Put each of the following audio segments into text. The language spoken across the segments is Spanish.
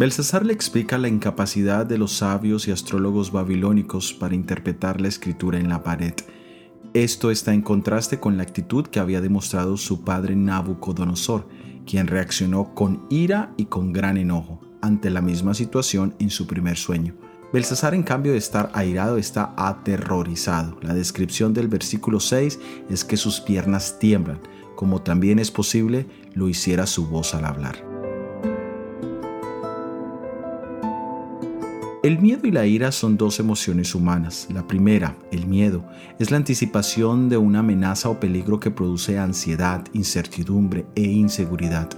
Belsasar le explica la incapacidad de los sabios y astrólogos babilónicos para interpretar la escritura en la pared. Esto está en contraste con la actitud que había demostrado su padre Nabucodonosor, quien reaccionó con ira y con gran enojo ante la misma situación en su primer sueño. Belsasar en cambio de estar airado está aterrorizado. La descripción del versículo 6 es que sus piernas tiemblan, como también es posible lo hiciera su voz al hablar. El miedo y la ira son dos emociones humanas. La primera, el miedo, es la anticipación de una amenaza o peligro que produce ansiedad, incertidumbre e inseguridad.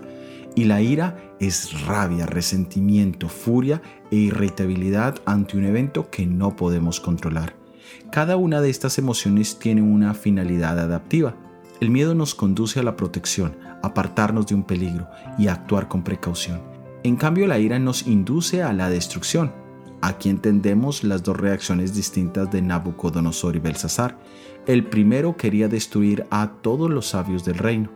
Y la ira es rabia, resentimiento, furia e irritabilidad ante un evento que no podemos controlar. Cada una de estas emociones tiene una finalidad adaptiva. El miedo nos conduce a la protección, apartarnos de un peligro y actuar con precaución. En cambio, la ira nos induce a la destrucción, Aquí entendemos las dos reacciones distintas de Nabucodonosor y Belsasar. El primero quería destruir a todos los sabios del reino.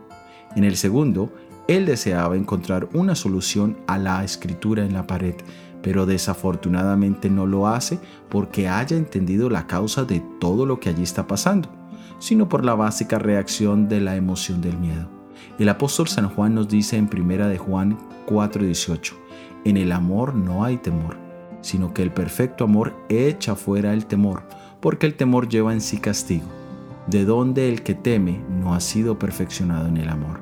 En el segundo, él deseaba encontrar una solución a la escritura en la pared, pero desafortunadamente no lo hace porque haya entendido la causa de todo lo que allí está pasando, sino por la básica reacción de la emoción del miedo. El apóstol San Juan nos dice en 1 de Juan 4:18, en el amor no hay temor sino que el perfecto amor echa fuera el temor, porque el temor lleva en sí castigo, de donde el que teme no ha sido perfeccionado en el amor.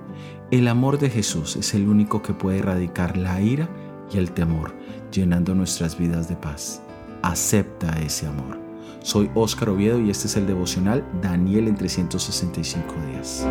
El amor de Jesús es el único que puede erradicar la ira y el temor, llenando nuestras vidas de paz. Acepta ese amor. Soy Óscar Oviedo y este es el devocional Daniel en 365 días.